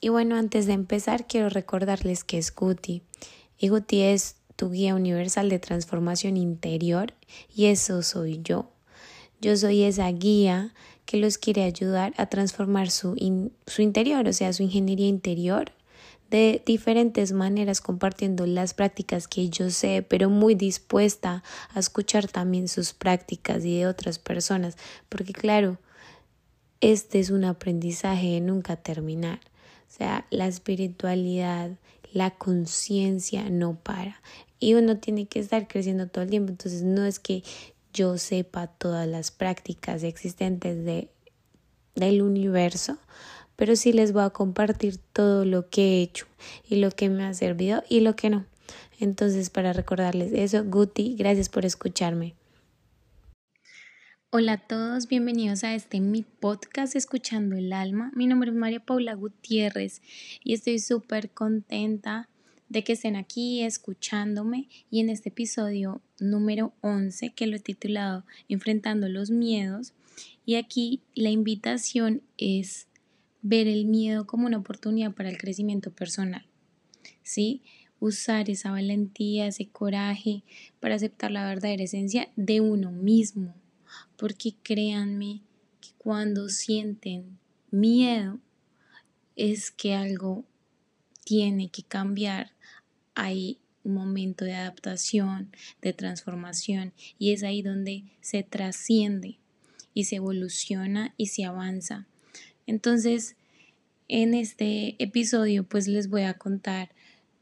Y bueno, antes de empezar, quiero recordarles que es Guti. Y Guti es tu guía universal de transformación interior y eso soy yo. Yo soy esa guía que los quiere ayudar a transformar su, su interior, o sea, su ingeniería interior de diferentes maneras compartiendo las prácticas que yo sé, pero muy dispuesta a escuchar también sus prácticas y de otras personas, porque claro, este es un aprendizaje de nunca terminar. Sea, la espiritualidad, la conciencia no para y uno tiene que estar creciendo todo el tiempo. Entonces no es que yo sepa todas las prácticas existentes de, del universo, pero sí les voy a compartir todo lo que he hecho y lo que me ha servido y lo que no. Entonces, para recordarles eso, Guti, gracias por escucharme. Hola a todos, bienvenidos a este mi podcast Escuchando el Alma. Mi nombre es María Paula Gutiérrez y estoy súper contenta de que estén aquí escuchándome y en este episodio número 11 que lo he titulado Enfrentando los miedos y aquí la invitación es ver el miedo como una oportunidad para el crecimiento personal. ¿Sí? Usar esa valentía, ese coraje para aceptar la verdadera esencia de uno mismo. Porque créanme que cuando sienten miedo es que algo tiene que cambiar. Hay un momento de adaptación, de transformación y es ahí donde se trasciende y se evoluciona y se avanza. Entonces, en este episodio pues les voy a contar,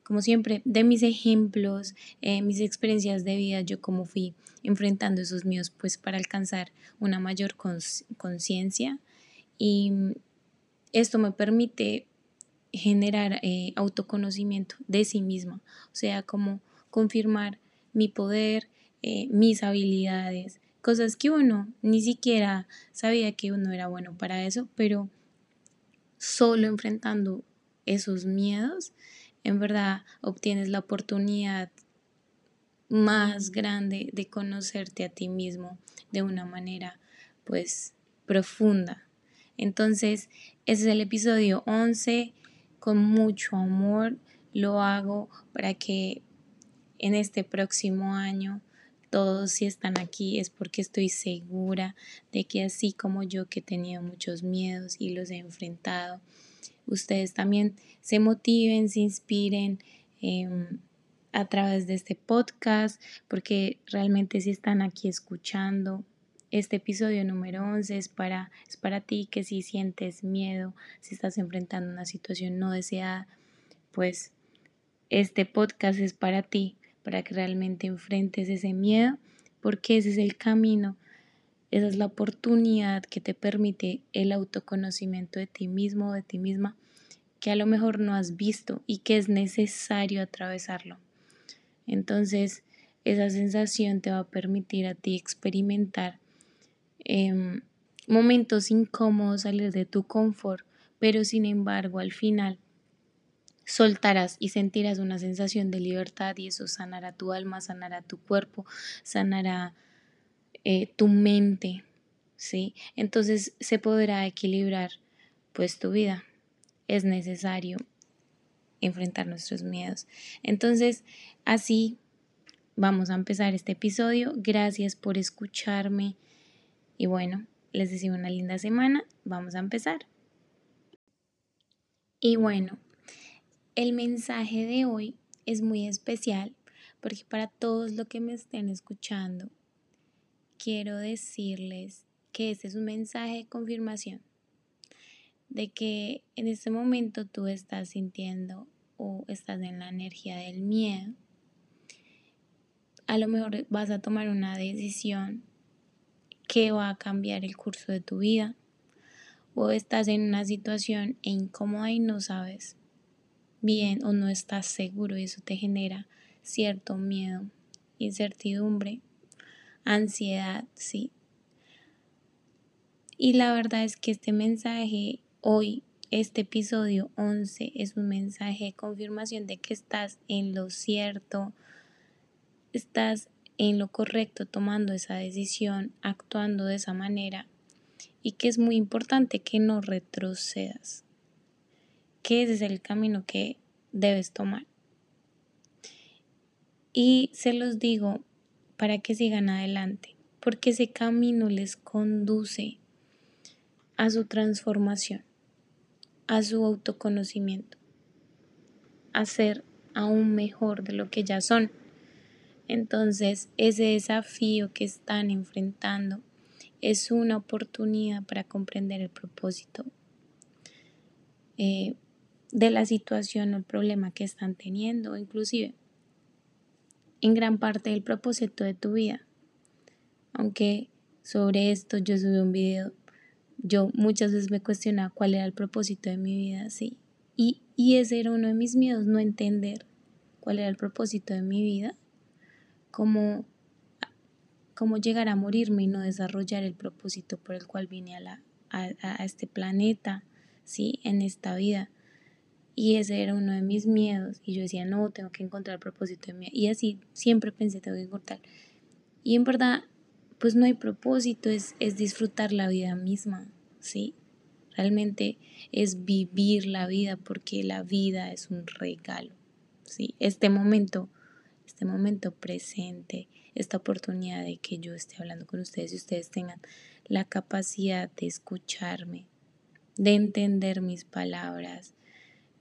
como siempre, de mis ejemplos, eh, mis experiencias de vida, yo cómo fui enfrentando esos míos pues para alcanzar una mayor conciencia. Y esto me permite generar eh, autoconocimiento de sí misma, o sea, como confirmar mi poder, eh, mis habilidades, cosas que uno ni siquiera sabía que uno era bueno para eso, pero solo enfrentando esos miedos, en verdad obtienes la oportunidad más grande de conocerte a ti mismo de una manera pues profunda. Entonces, ese es el episodio 11 con mucho amor. Lo hago para que en este próximo año todos si están aquí es porque estoy segura de que así como yo que he tenido muchos miedos y los he enfrentado, ustedes también se motiven, se inspiren em, a través de este podcast, porque realmente si están aquí escuchando, este episodio número 11 es para, es para ti que si sientes miedo, si estás enfrentando una situación no deseada, pues este podcast es para ti para que realmente enfrentes ese miedo, porque ese es el camino, esa es la oportunidad que te permite el autoconocimiento de ti mismo o de ti misma, que a lo mejor no has visto y que es necesario atravesarlo. Entonces, esa sensación te va a permitir a ti experimentar em, momentos incómodos, salir de tu confort, pero sin embargo al final soltarás y sentirás una sensación de libertad y eso sanará tu alma, sanará tu cuerpo, sanará eh, tu mente, ¿sí? Entonces se podrá equilibrar pues tu vida. Es necesario enfrentar nuestros miedos. Entonces, así vamos a empezar este episodio. Gracias por escucharme y bueno, les deseo una linda semana. Vamos a empezar. Y bueno, el mensaje de hoy es muy especial porque para todos los que me estén escuchando, quiero decirles que este es un mensaje de confirmación de que en este momento tú estás sintiendo o estás en la energía del miedo. A lo mejor vas a tomar una decisión que va a cambiar el curso de tu vida o estás en una situación incómoda y no sabes bien o no estás seguro y eso te genera cierto miedo, incertidumbre, ansiedad, sí. Y la verdad es que este mensaje hoy, este episodio 11, es un mensaje de confirmación de que estás en lo cierto, estás en lo correcto tomando esa decisión, actuando de esa manera y que es muy importante que no retrocedas que ese es el camino que debes tomar. Y se los digo para que sigan adelante, porque ese camino les conduce a su transformación, a su autoconocimiento, a ser aún mejor de lo que ya son. Entonces, ese desafío que están enfrentando es una oportunidad para comprender el propósito eh, de la situación o el problema que están teniendo, inclusive en gran parte del propósito de tu vida. Aunque sobre esto yo subí un video, yo muchas veces me cuestionaba cuál era el propósito de mi vida, sí. Y, y ese era uno de mis miedos, no entender cuál era el propósito de mi vida, cómo, cómo llegar a morirme y no desarrollar el propósito por el cual vine a, la, a, a este planeta, ¿sí? En esta vida. Y ese era uno de mis miedos. Y yo decía, no, tengo que encontrar el propósito de mi. Y así siempre pensé, tengo que encontrar. Y en verdad, pues no hay propósito, es, es disfrutar la vida misma, ¿sí? Realmente es vivir la vida porque la vida es un regalo, ¿sí? Este momento, este momento presente, esta oportunidad de que yo esté hablando con ustedes y ustedes tengan la capacidad de escucharme, de entender mis palabras,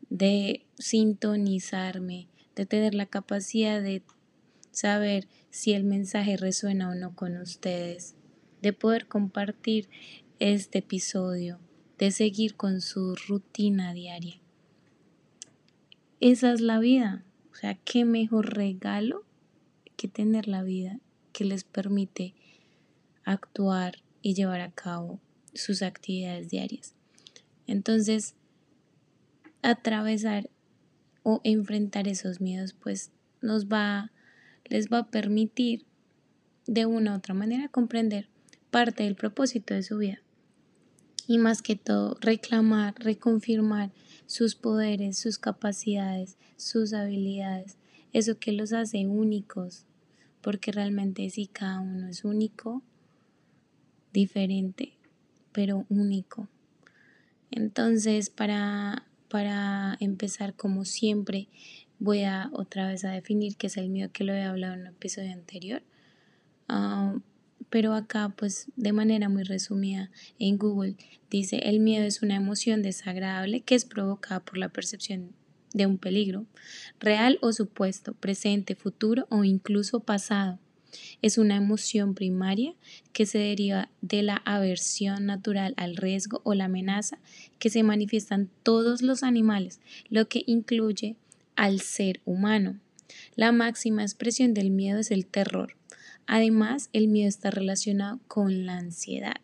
de sintonizarme, de tener la capacidad de saber si el mensaje resuena o no con ustedes, de poder compartir este episodio, de seguir con su rutina diaria. Esa es la vida. O sea, qué mejor regalo que tener la vida que les permite actuar y llevar a cabo sus actividades diarias. Entonces, atravesar o enfrentar esos miedos, pues nos va, les va a permitir de una u otra manera comprender parte del propósito de su vida. Y más que todo, reclamar, reconfirmar sus poderes, sus capacidades, sus habilidades, eso que los hace únicos, porque realmente sí cada uno es único, diferente, pero único. Entonces, para para empezar, como siempre, voy a otra vez a definir qué es el miedo que lo he hablado en un episodio anterior. Ah, pero acá, pues de manera muy resumida, en Google dice, el miedo es una emoción desagradable que es provocada por la percepción de un peligro, real o supuesto, presente, futuro o incluso pasado. Es una emoción primaria que se deriva de la aversión natural al riesgo o la amenaza que se manifiestan todos los animales, lo que incluye al ser humano. La máxima expresión del miedo es el terror. Además, el miedo está relacionado con la ansiedad.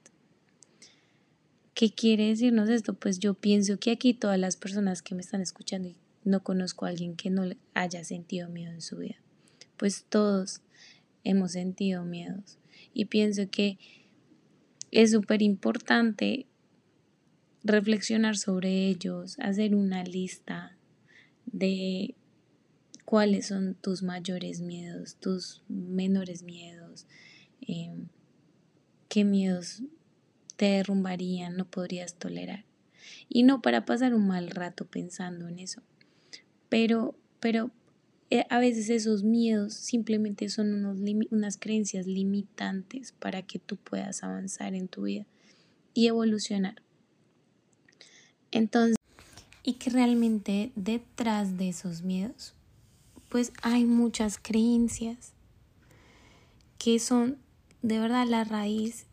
¿Qué quiere decirnos esto? Pues yo pienso que aquí todas las personas que me están escuchando y no conozco a alguien que no haya sentido miedo en su vida, pues todos hemos sentido miedos. Y pienso que es súper importante reflexionar sobre ellos, hacer una lista de cuáles son tus mayores miedos, tus menores miedos, em, qué miedos te derrumbarían, no podrías tolerar. Y no para pasar un mal rato pensando en eso, pero, pero a veces esos miedos simplemente son unos unas creencias limitantes para que tú puedas avanzar en tu vida y evolucionar. Entonces, y que realmente detrás de esos miedos, pues hay muchas creencias que son de verdad la raíz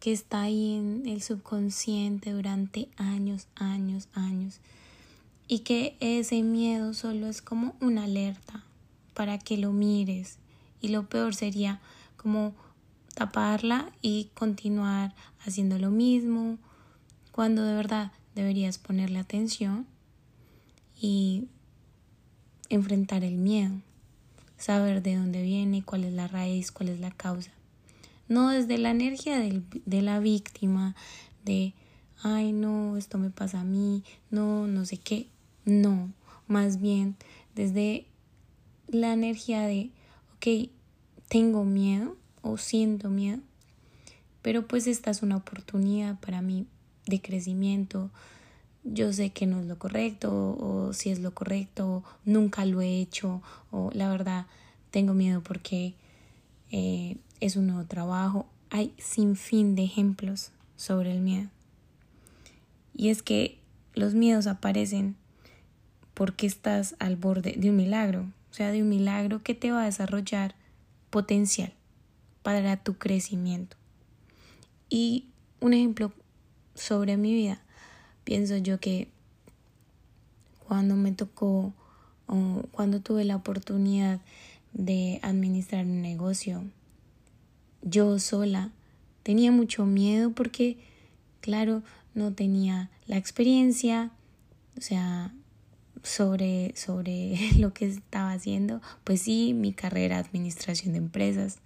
que está ahí en el subconsciente durante años, años, años y que ese miedo solo es como una alerta para que lo mires y lo peor sería como taparla y continuar haciendo lo mismo cuando de verdad deberías ponerle atención y enfrentar el miedo, saber de dónde viene, cuál es la raíz, cuál es la causa. No desde la energía de la víctima, de, ay no, esto me pasa a mí, no, no sé qué. No, más bien desde la energía de, ok, tengo miedo o siento miedo, pero pues esta es una oportunidad para mí de crecimiento, yo sé que no es lo correcto o si es lo correcto, nunca lo he hecho o la verdad tengo miedo porque eh, es un nuevo trabajo. Hay sin fin de ejemplos sobre el miedo. Y es que los miedos aparecen porque estás al borde de un milagro, o sea, de un milagro que te va a desarrollar potencial para tu crecimiento. Y un ejemplo sobre mi vida, pienso yo que cuando me tocó o cuando tuve la oportunidad de administrar un negocio, yo sola tenía mucho miedo porque, claro, no tenía la experiencia, o sea, sobre, sobre lo que estaba haciendo, pues sí, mi carrera administración de empresas,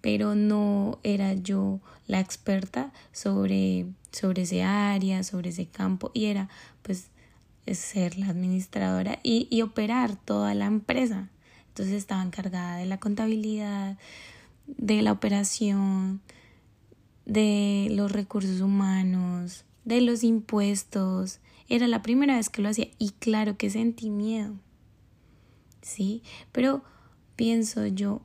pero no era yo la experta sobre, sobre ese área, sobre ese campo, y era pues ser la administradora y, y operar toda la empresa. Entonces estaba encargada de la contabilidad, de la operación, de los recursos humanos, de los impuestos. Era la primera vez que lo hacía y claro que sentí miedo. Sí, pero pienso yo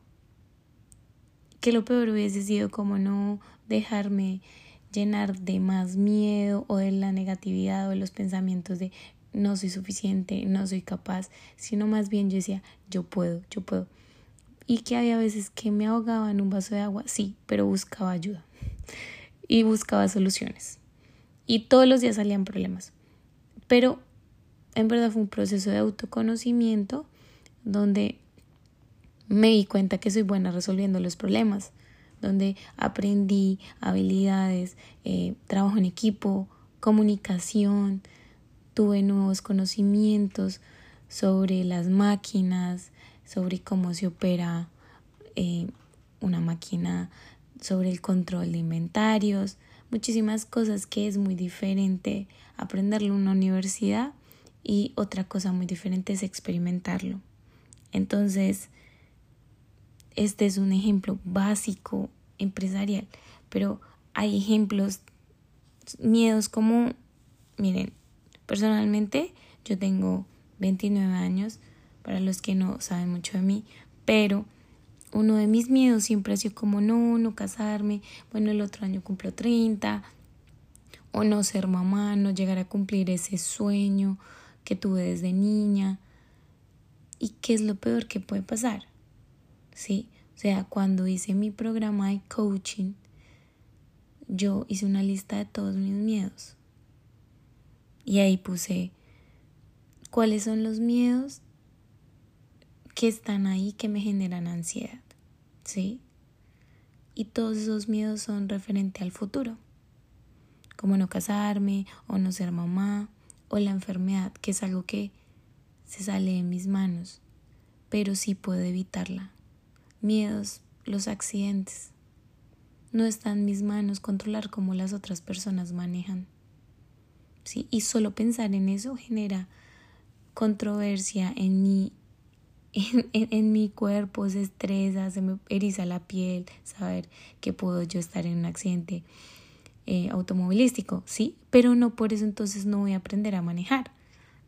que lo peor hubiese sido como no dejarme llenar de más miedo o de la negatividad o de los pensamientos de no soy suficiente, no soy capaz, sino más bien yo decía yo puedo, yo puedo. Y que había veces que me ahogaba en un vaso de agua, sí, pero buscaba ayuda y buscaba soluciones. Y todos los días salían problemas. Pero en verdad fue un proceso de autoconocimiento donde me di cuenta que soy buena resolviendo los problemas, donde aprendí habilidades, eh, trabajo en equipo, comunicación, tuve nuevos conocimientos sobre las máquinas, sobre cómo se opera eh, una máquina sobre el control de inventarios, muchísimas cosas que es muy diferente aprenderlo en una universidad y otra cosa muy diferente es experimentarlo. Entonces, este es un ejemplo básico empresarial, pero hay ejemplos, miedos como, miren, personalmente yo tengo 29 años, para los que no saben mucho de mí, pero uno de mis miedos siempre ha sido como no, no casarme, bueno, el otro año cumplo 30, o no ser mamá, no llegar a cumplir ese sueño que tuve desde niña. ¿Y qué es lo peor que puede pasar? Sí, o sea, cuando hice mi programa de coaching, yo hice una lista de todos mis miedos. Y ahí puse cuáles son los miedos que están ahí que me generan ansiedad, ¿sí? Y todos esos miedos son referente al futuro, como no casarme o no ser mamá o la enfermedad, que es algo que se sale de mis manos, pero sí puedo evitarla. Miedos, los accidentes. No está en mis manos controlar cómo las otras personas manejan. ¿Sí? Y solo pensar en eso genera controversia en mí en, mi cuerpo se estresa, se me eriza la piel, saber que puedo yo estar en un accidente eh, automovilístico, sí, pero no por eso entonces no voy a aprender a manejar.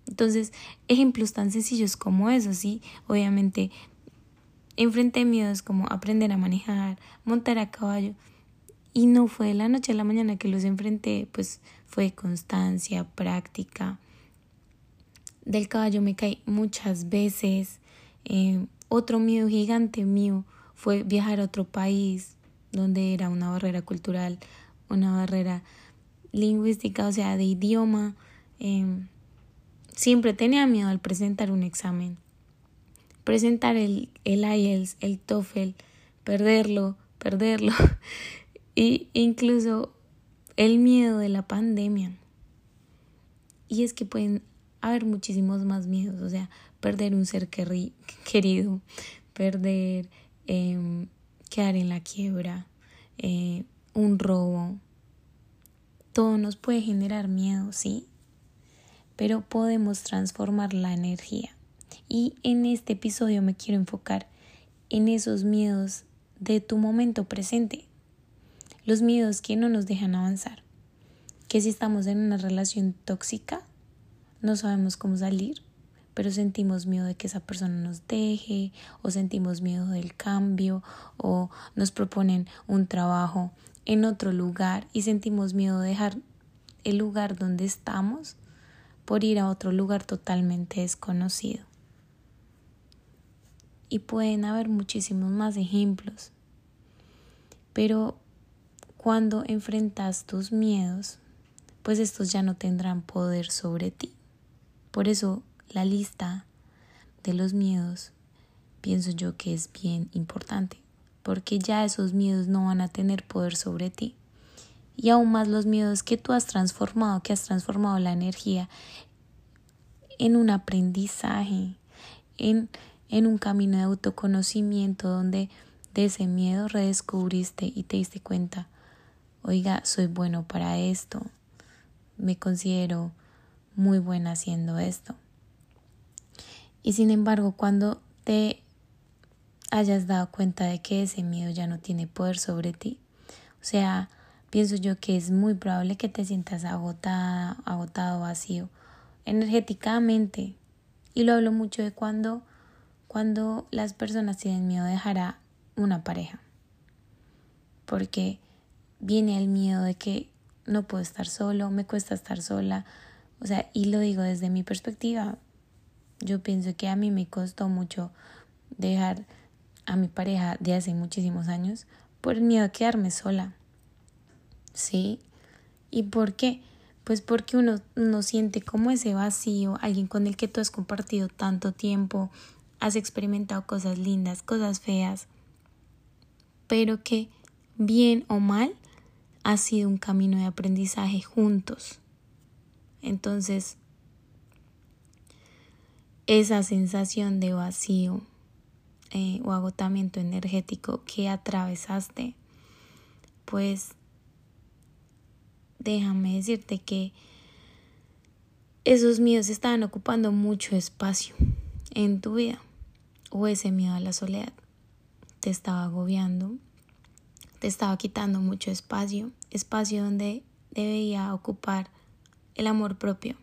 Entonces, ejemplos tan sencillos como eso, sí, obviamente enfrenté miedos como aprender a manejar, montar a caballo, y no fue de la noche a la mañana que los enfrenté, pues fue constancia, práctica. Del caballo me caí muchas veces, eh, otro miedo gigante mío fue viajar a otro país donde era una barrera cultural, una barrera lingüística, o sea, de idioma. Em, siempre tenía miedo al presentar un examen. Presentar el, el IELTS, el TOEFL, perderlo, perderlo. y incluso el miedo de la pandemia. Y es que pueden haber muchísimos más miedos, o sea, perder un ser querido, perder, eh, quedar en la quiebra, eh, un robo. Todo nos puede generar miedo, sí, pero podemos transformar la energía. Y en este episodio me quiero enfocar en esos miedos de tu momento presente, los miedos que no nos dejan avanzar. que si estamos en una relación tóxica, no sabemos cómo salir, pero sentimos miedo de que esa persona nos deje o sentimos miedo del cambio o nos proponen un trabajo en otro lugar y sentimos miedo de dejar el lugar donde estamos por ir a otro lugar totalmente desconocido. Y pueden haber muchísimos más ejemplos. Pero cuando enfrentas tus miedos, pues estos ya no tendrán poder sobre ti. Por eso la lista de los miedos pienso yo que es bien importante, porque ya esos miedos no van a tener poder sobre ti. Y aún más los miedos que tú has transformado, que has transformado la energía en un aprendizaje, en, en un camino de autoconocimiento donde de ese miedo redescubriste y te diste cuenta, oiga, soy bueno para esto, me considero muy buena haciendo esto. Y sin embargo, cuando te hayas dado cuenta de que ese miedo ya no tiene poder sobre ti, o sea, pienso yo que es muy probable que te sientas agotada, agotado, vacío, energéticamente. Y lo hablo mucho de cuando, cuando las personas tienen miedo de dejar una pareja. Porque viene el miedo de que no puedo estar solo, me cuesta estar sola. O sea, y lo digo desde mi perspectiva, yo pienso que a mí me costó mucho dejar a mi pareja de hace muchísimos años por el miedo a quedarme sola. ¿Sí? ¿Y por qué? Pues porque uno, uno siente como ese vacío, alguien con el que tú has compartido tanto tiempo, has experimentado cosas lindas, cosas feas, pero que bien o mal ha sido un camino de aprendizaje juntos. Entonces, esa sensación de vacío eh, o agotamiento energético que atravesaste, pues déjame decirte que esos miedos estaban ocupando mucho espacio en tu vida o ese miedo a la soledad te estaba agobiando, te estaba quitando mucho espacio, espacio donde debía ocupar el amor propio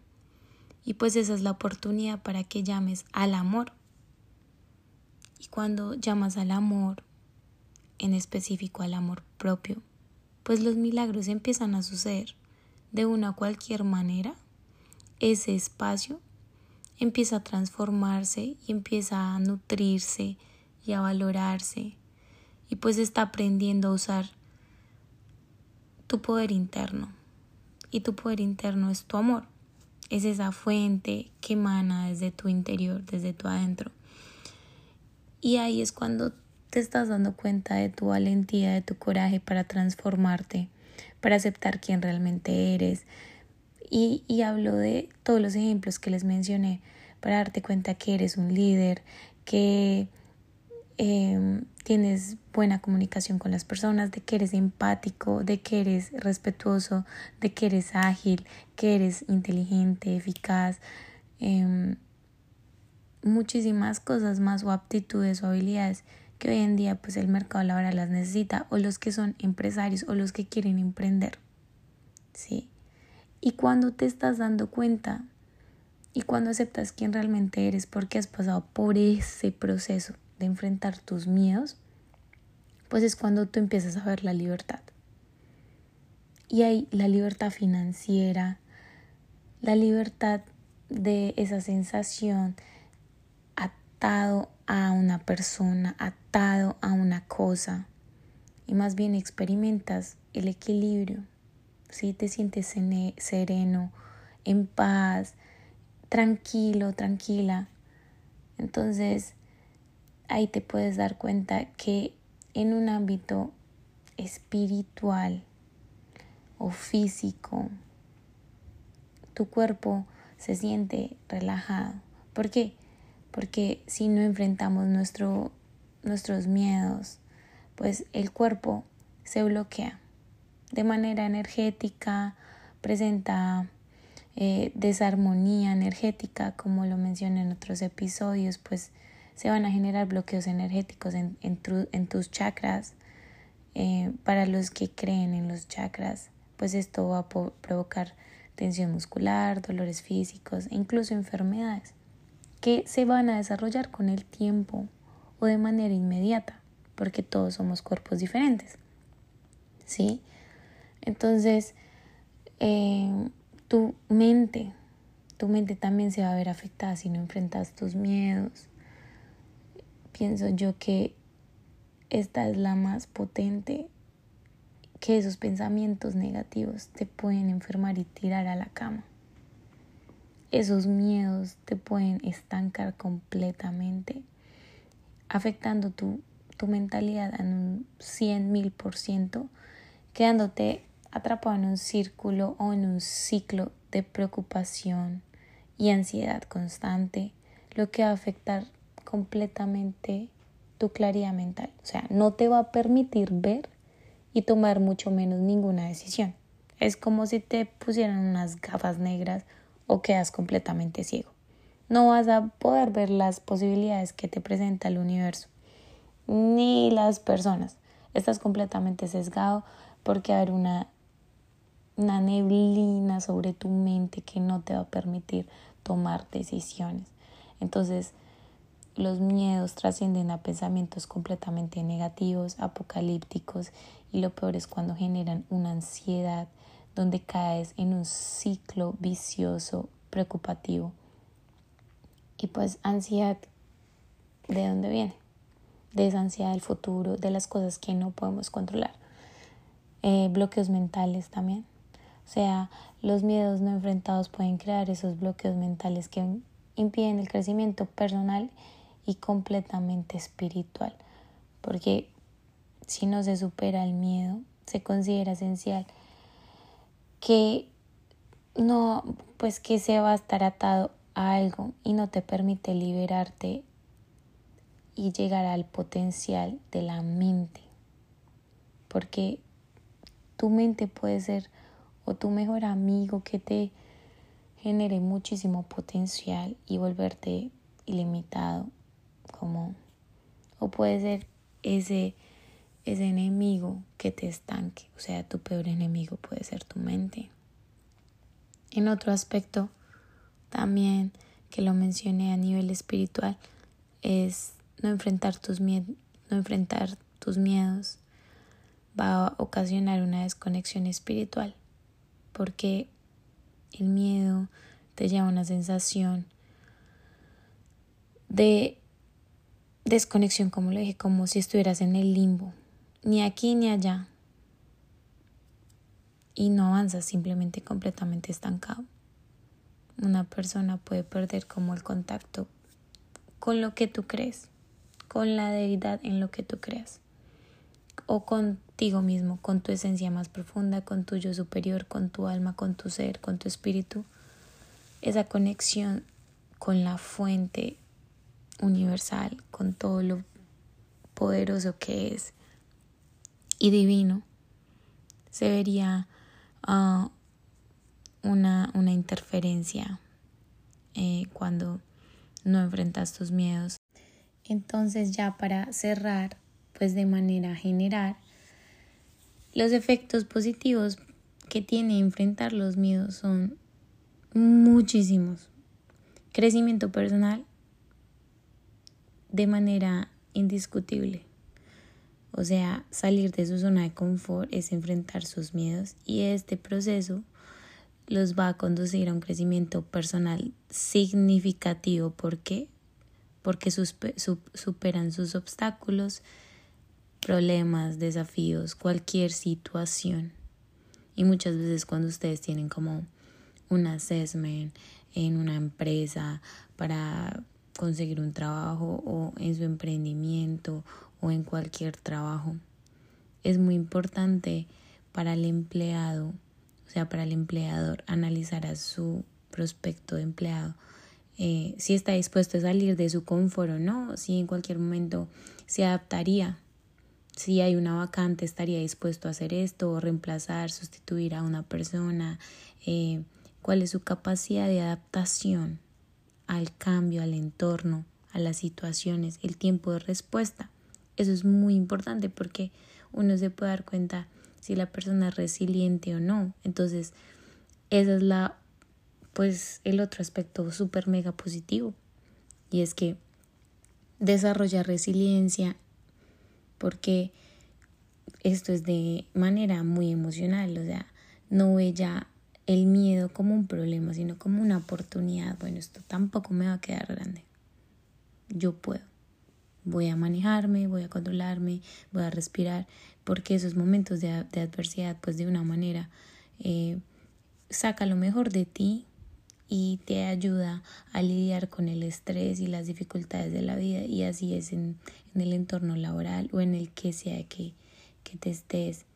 y pues esa es la oportunidad para que llames al amor. Y cuando llamas al amor, en específico al amor propio, pues los milagros empiezan a suceder de una cualquier manera. Ese espacio empieza a transformarse y empieza a nutrirse y a valorarse y pues está aprendiendo a usar tu poder interno y tu poder interno es tu amor es esa fuente que emana desde tu interior, desde tu adentro. Y ahí es cuando te estás dando cuenta de tu valentía, de tu coraje para transformarte, para aceptar quién realmente eres. Y, y hablo de todos los ejemplos que les mencioné, para darte cuenta que eres un líder, que eh, tienes buena comunicación con las personas, de que eres empático, de que eres respetuoso, de que eres ágil, que eres inteligente, eficaz, eh, muchísimas cosas más o aptitudes o habilidades que hoy en día pues el mercado laboral las necesita o los que son empresarios o los que quieren emprender. ¿Sí? Y cuando te estás dando cuenta y cuando aceptas quién realmente eres porque has pasado por ese proceso de enfrentar tus miedos, pues es cuando tú empiezas a ver la libertad. Y hay la libertad financiera, la libertad de esa sensación atado a una persona, atado a una cosa, y más bien experimentas el equilibrio, si te sientes sereno, en paz, tranquilo, tranquila. Entonces, ahí te puedes dar cuenta que en un ámbito espiritual o físico, tu cuerpo se siente relajado. ¿Por qué? Porque si no enfrentamos nuestro, nuestros miedos, pues el cuerpo se bloquea de manera energética, presenta eh, desarmonía energética, como lo mencioné en otros episodios, pues se van a generar bloqueos energéticos en, tus chakras. Eh, para los que creen en los chakras, pues esto va a provocar tensión muscular, dolores físicos e incluso enfermedades que se van a desarrollar con el tiempo o de manera inmediata, porque todos somos cuerpos diferentes. ¿Sí? Entonces, eh, tu mente, tu mente también se va a ver afectada si no enfrentas tus miedos. Pienso yo que esta es la más potente que esos pensamientos negativos te pueden enfermar y tirar a la cama. Esos miedos te pueden estancar completamente, afectando tu, tu mentalidad en un cien mil por ciento, quedándote atrapado en un círculo o en un ciclo de preocupación y ansiedad constante, lo que va a afectar completamente tu claridad mental. O sea, no te va a permitir ver y tomar mucho menos ninguna decisión. Es como si te pusieran unas gafas negras o quedas completamente ciego. No vas a poder ver las posibilidades que te presenta el universo, ni las personas. Estás completamente sesgado porque hay una, una neblina sobre tu mente que no te va a permitir tomar decisiones. Entonces, los miedos trascienden a pensamientos completamente negativos, apocalípticos, y lo peor es cuando generan una ansiedad donde caes en un ciclo vicioso, preocupativo. Y pues ansiedad, ¿de dónde viene? De esa ansiedad del futuro, de las cosas que no podemos controlar. Eh, bloqueos mentales también. O sea, los miedos no enfrentados pueden crear esos bloqueos mentales que impiden el crecimiento personal y completamente espiritual. Porque si no se supera el miedo, se considera esencial que no, pues que se va a estar atado a algo y no te permite liberarte y llegar al potencial de la mente. Porque tu mente puede ser o tu mejor amigo que te genere muchísimo potencial y volverte ilimitado como o puede ser ese ese enemigo que te estanque, o sea, tu peor enemigo puede ser tu mente. En otro aspecto, también que lo mencioné a nivel espiritual, es no enfrentar tus, no enfrentar tus miedos va a ocasionar una desconexión espiritual, porque el miedo te lleva a una sensación de desconexión, como lo dije, como si estuvieras en el limbo, ni aquí ni allá. Y no avanzas simplemente completamente estancado. Una persona puede perder como el contacto con lo que tú crees, con la deidad en lo que tú creas, o contigo mismo, con tu esencia más profunda, con tu yo superior, con tu alma, con tu ser, con tu espíritu. Esa conexión con la fuente universal, con todo lo poderoso que es y divino, se vería ah, una, una, interferencia eh, cuando no enfrentas tus miedos. Entonces ya para cerrar, pues de manera general, los efectos positivos que tiene enfrentar los miedos son muchísimos. Crecimiento personal de manera indiscutible. O sea, salir de su zona de confort es enfrentar sus miedos y este proceso los va a conducir a un crecimiento personal significativo. ¿Por qué? Porque superan sus obstáculos, problemas, desafíos, cualquier situación. Y muchas veces cuando ustedes tienen como un assessment en una empresa para conseguir un trabajo o en su emprendimiento o en cualquier trabajo. Es muy importante para el empleado, o sea, para el empleador, analizar a su prospecto de empleado eh, si está dispuesto a salir de su confort o no, si en cualquier momento se adaptaría, si hay una vacante estaría dispuesto a hacer esto o reemplazar, sustituir a una persona, eh, cuál es su capacidad de adaptación al cambio, al entorno, a las situaciones, el tiempo de respuesta. Eso es muy importante porque uno se puede dar cuenta si la persona es resiliente o no. Entonces, esa es la, pues, el otro aspecto súper mega positivo. Y es que desarrolla resiliencia porque esto es de manera muy emocional, o sea, no ya el miedo como un problema, sino como una oportunidad. Bueno, esto tampoco me va a quedar grande. Yo puedo. Voy a manejarme, voy a controlarme, voy a respirar, porque esos momentos de, adversidad, pues de una manera, eh, saca lo mejor de ti y te ayuda a lidiar con el estrés y las dificultades de la vida y así es en, en el entorno laboral o en el que sea que, que te estés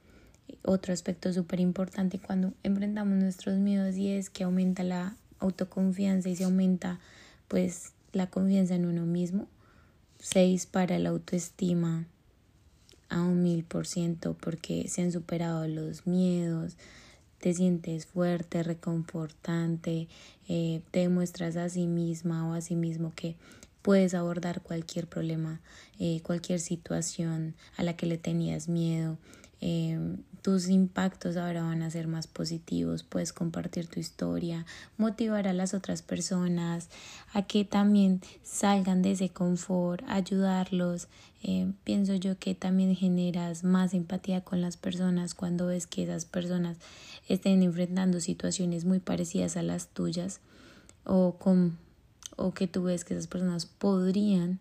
otro aspecto súper importante cuando enfrentamos nuestros miedos y es que aumenta la autoconfianza y se aumenta pues la confianza en uno mismo, se dispara la autoestima a un mil por ciento porque se han superado los miedos, te sientes fuerte, reconfortante, eh, te demuestras a sí misma o a sí mismo que puedes abordar cualquier problema, eh, cualquier situación a la que le tenías miedo. Eh, tus impactos ahora van a ser más positivos, puedes compartir tu historia, motivar a las otras personas a que también salgan de ese confort, ayudarlos. Eh, pienso yo que también generas más empatía con las personas cuando ves que esas personas estén enfrentando situaciones muy parecidas a las tuyas o, con, o que tú ves que esas personas podrían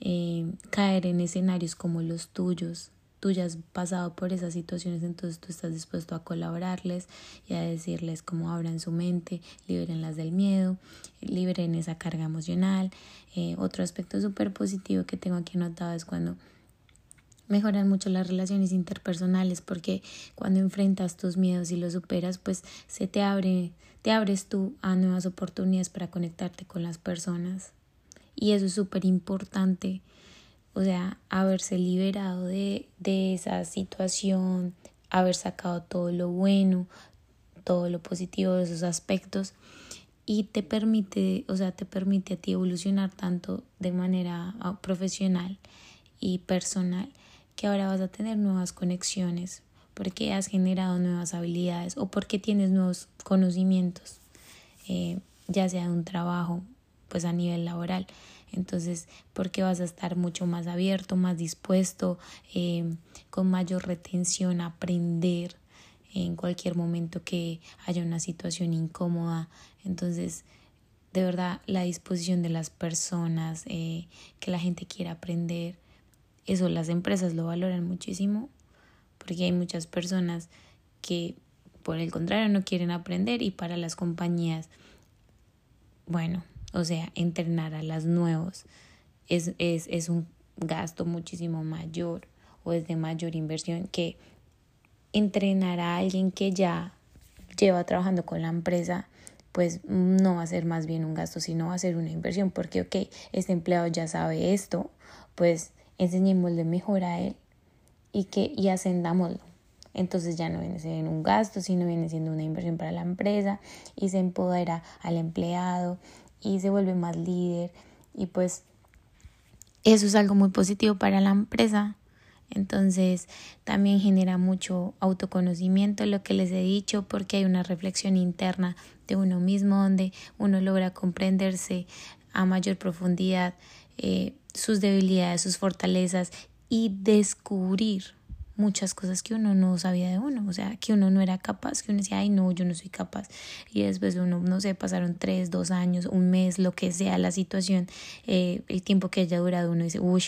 eh, caer en escenarios como los tuyos tú ya has pasado por esas situaciones, entonces tú estás dispuesto a colaborarles y a decirles cómo abran su mente, libérenlas del miedo, liberen esa carga emocional. Eh, otro aspecto súper positivo que tengo aquí anotado es cuando mejoran mucho las relaciones interpersonales porque cuando enfrentas tus miedos y los superas pues se te abre te abres tú a nuevas oportunidades para conectarte con las personas y eso es súper importante o sea, haberse liberado de, de esa situación, haber sacado todo lo bueno, todo lo positivo de esos aspectos y te permite, o sea, te permite a ti evolucionar tanto de manera ah, profesional y personal que ahora vas a tener nuevas conexiones porque has generado nuevas habilidades o porque tienes nuevos conocimientos, eh, ya sea de un trabajo, pues a nivel laboral. Entonces, porque vas a estar mucho más abierto, más dispuesto, eh, con mayor retención a aprender en cualquier momento que haya una situación incómoda. Entonces, de verdad, la disposición de las personas, eh, que la gente quiera aprender, eso las empresas lo valoran muchísimo, porque hay muchas personas que por el contrario no quieren aprender y para las compañías, bueno, o sea, entrenar a las nuevos es, es, es un gasto muchísimo mayor o es de mayor inversión que entrenar a alguien que ya lleva trabajando con la empresa pues no va a ser más bien un gasto, sino va a ser una inversión, porque, ok, este empleado ya sabe esto, pues enseñémosle mejor a él y, que, y ascendámoslo. Entonces ya no viene siendo un gasto, sino viene siendo una inversión para la empresa y se empodera al empleado y se vuelve más líder y pues eso es algo muy positivo para la empresa. Entonces también genera mucho autoconocimiento, lo que les he dicho, porque hay una reflexión interna de uno mismo donde uno logra comprenderse a mayor profundidad eh, sus debilidades, sus fortalezas y descubrir muchas cosas que uno no sabía de uno, o sea, que uno no era capaz, que uno decía, ay, no, yo no soy capaz. Y después uno, no sé, pasaron tres, dos años, un mes, lo que sea la situación, eh, el tiempo que haya durado, uno dice, uy,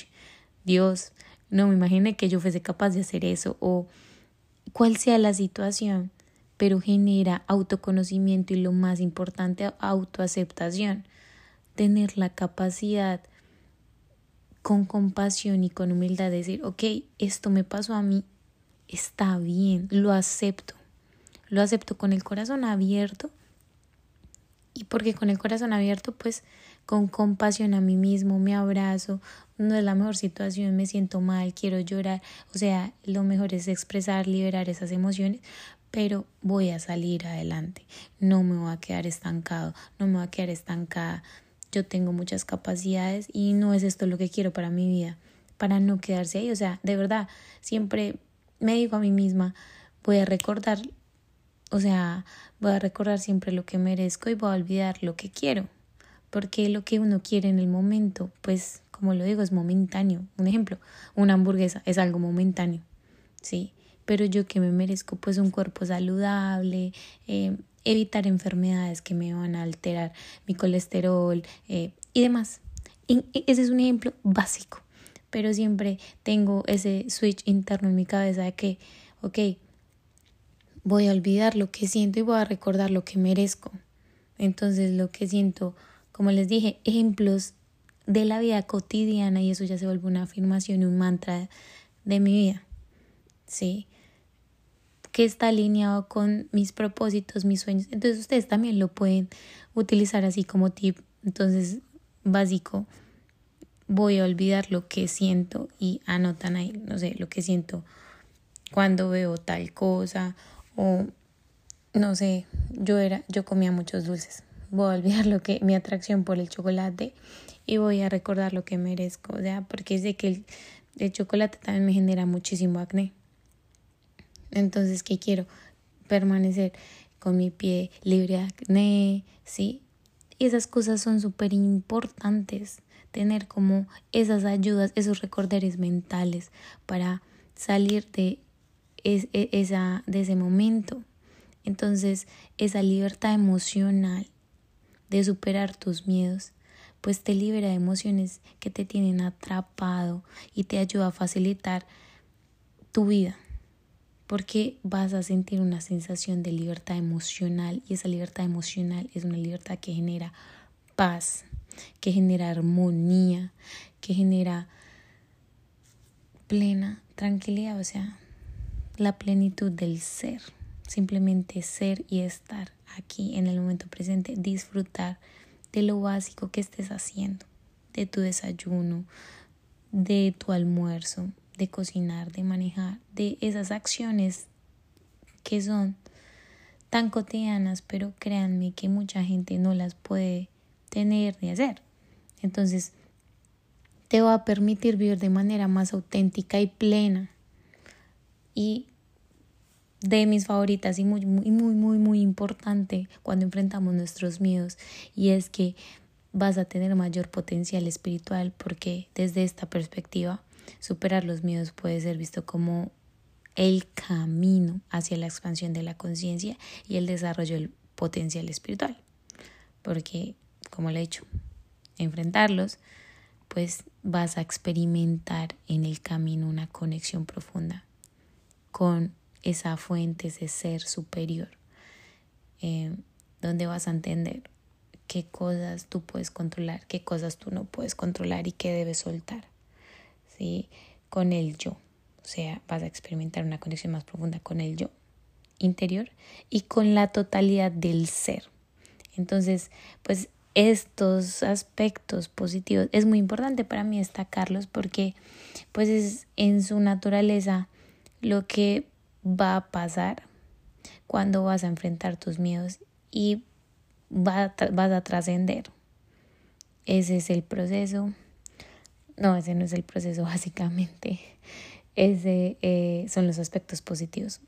Dios, no me imaginé que yo fuese capaz de hacer eso, o cual sea la situación, pero genera autoconocimiento y lo más importante, autoaceptación, tener la capacidad con compasión y con humildad decir, ok, esto me pasó a mí, está bien, lo acepto, lo acepto con el corazón abierto. Y porque con el corazón abierto pues con compasión a mí mismo me abrazo, no es la mejor situación, me siento mal, quiero llorar, o sea, lo mejor es expresar, liberar esas emociones, pero voy a salir adelante, no me voy a quedar estancado, no me voy a quedar estancada, yo tengo muchas capacidades y no es esto lo que quiero para mi vida, para no quedarse ahí. O sea, de verdad, siempre me digo a mí misma, voy a recordar, o sea, voy a recordar siempre lo que merezco y voy a olvidar lo que quiero, porque lo que uno quiere en el momento, pues, como lo digo, es momentáneo. Un ejemplo, una hamburguesa es algo momentáneo, ¿sí? Pero yo que me merezco, pues, un cuerpo saludable, eh, evitar enfermedades que me van a alterar mi colesterol eh, y demás. Ese es un ejemplo básico, pero siempre tengo ese switch interno en mi cabeza de que, ok, voy a olvidar lo que siento y voy a recordar lo que merezco. Entonces lo que siento, como les dije, ejemplos de la vida cotidiana y eso ya se vuelve una afirmación y un mantra de mi vida. Sí que está alineado con mis propósitos, mis sueños. Entonces ustedes también lo pueden utilizar así como tip. Entonces, básico, voy a olvidar lo que siento y anotan ahí, no sé, lo que siento cuando veo tal cosa o no sé, yo era yo comía muchos dulces. Voy a olvidar lo que mi atracción por el chocolate y voy a recordar lo que merezco, o sea, porque sé que el, el chocolate también me genera muchísimo acné. Entonces, ¿qué quiero? Permanecer con mi pie libre de acné, ¿sí? esas cosas son súper importantes, tener como esas ayudas, esos recorderes mentales para salir de, e, esa, de ese momento. Entonces, esa libertad emocional de superar tus miedos, pues te libera de emociones que te tienen atrapado y te ayuda a facilitar tu vida porque vas a sentir una sensación de libertad emocional y esa libertad emocional es una libertad que genera paz, que genera armonía, que genera plena tranquilidad, o sea, la plenitud del ser, simplemente ser y estar aquí en el momento presente, disfrutar de lo básico que estés haciendo, de tu desayuno, de tu almuerzo, de cocinar, de manejar, de esas acciones que son tan cotidianas, pero créanme que mucha gente no las puede tener ni hacer. Entonces, te va a permitir vivir de manera más auténtica y plena. Y de mis favoritas y muy, muy, muy, muy, muy importante cuando enfrentamos nuestros miedos, y es que vas a tener mayor potencial espiritual porque desde esta perspectiva Superar los miedos puede ser visto como el camino hacia la expansión de la conciencia y el desarrollo del potencial espiritual. Porque, como lo he dicho, enfrentarlos, pues vas a experimentar en el camino una conexión profunda con esa fuente, ese ser superior, eh, donde vas a entender qué cosas tú puedes controlar, qué cosas tú no puedes controlar y qué debes soltar. ¿Sí? con el yo. O sea, vas a experimentar una conexión más profunda con el yo interior y con la totalidad del ser. Entonces, pues estos aspectos positivos es muy importante para mí destacarlos porque pues es en su naturaleza lo que va a pasar cuando vas a enfrentar tus miedos y vas a trascender. Ese es el proceso no, ese no es el proceso básicamente. Ese eh, son los aspectos positivos.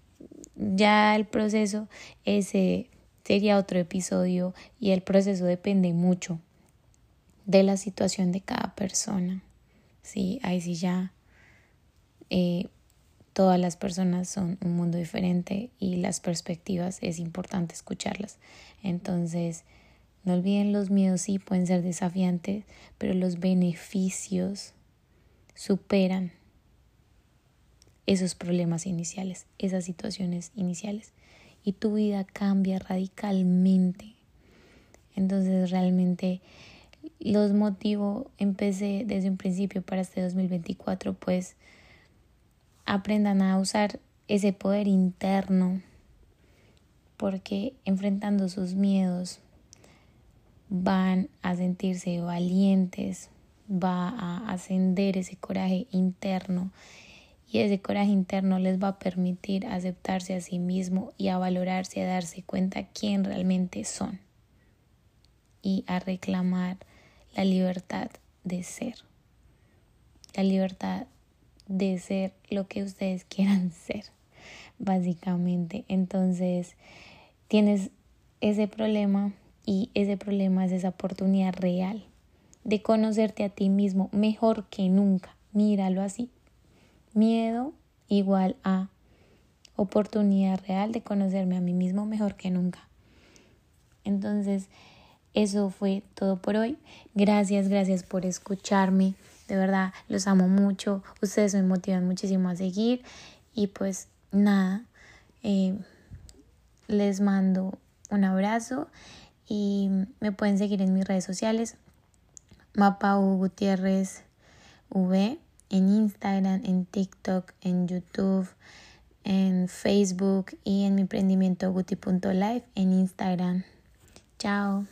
Ya el proceso, ese sería otro episodio y el proceso depende mucho de la situación de cada persona. Sí, ahí sí ya eh, todas las personas son un mundo diferente y las perspectivas es importante escucharlas. Entonces, no olviden los miedos, sí, pueden ser desafiantes, pero los beneficios superan esos problemas iniciales, esas situaciones iniciales. Y tu vida cambia radicalmente. Entonces realmente los motivo, empecé desde un principio para este 2024, pues aprendan a usar ese poder interno, porque enfrentando sus miedos, van a sentirse valientes, va a ascender ese coraje interno. Y ese coraje interno les va a permitir aceptarse a sí mismo y a valorarse, a darse cuenta quién realmente son. Y a reclamar la libertad de ser, la libertad de ser lo que ustedes quieran ser, básicamente. Entonces, tienes ese problema y ese problema es esa oportunidad real de conocerte a ti mismo mejor que nunca. Míralo así. Miedo igual a oportunidad real de conocerme a mí mismo mejor que nunca. Entonces, eso fue todo por hoy. Gracias, gracias por escucharme. De verdad, los amo mucho. Ustedes me motivan muchísimo a seguir. Y pues nada, eh, les mando un abrazo y me pueden seguir en mis redes sociales. Mapau Gutiérrez V en Instagram, en TikTok, en YouTube, en Facebook y en mi emprendimiento guti.life en Instagram. Chao.